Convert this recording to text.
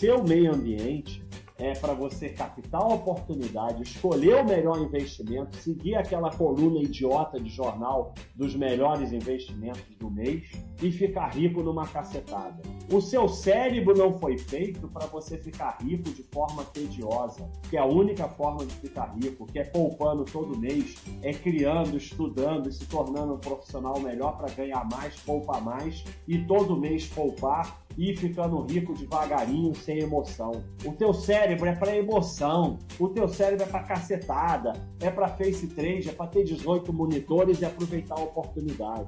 seu meio ambiente é para você captar a oportunidade, escolher o melhor investimento, seguir aquela coluna idiota de jornal dos melhores investimentos do mês e ficar rico numa cacetada. O seu cérebro não foi feito para você ficar rico de forma tediosa, que é a única forma de ficar rico, que é poupando todo mês, é criando, estudando e se tornando um profissional melhor para ganhar mais, poupar mais e todo mês poupar e ficando rico devagarinho, sem emoção. O teu cérebro é para emoção, o teu cérebro é para cacetada, é para face trade, é para ter 18 monitores e aproveitar a oportunidade.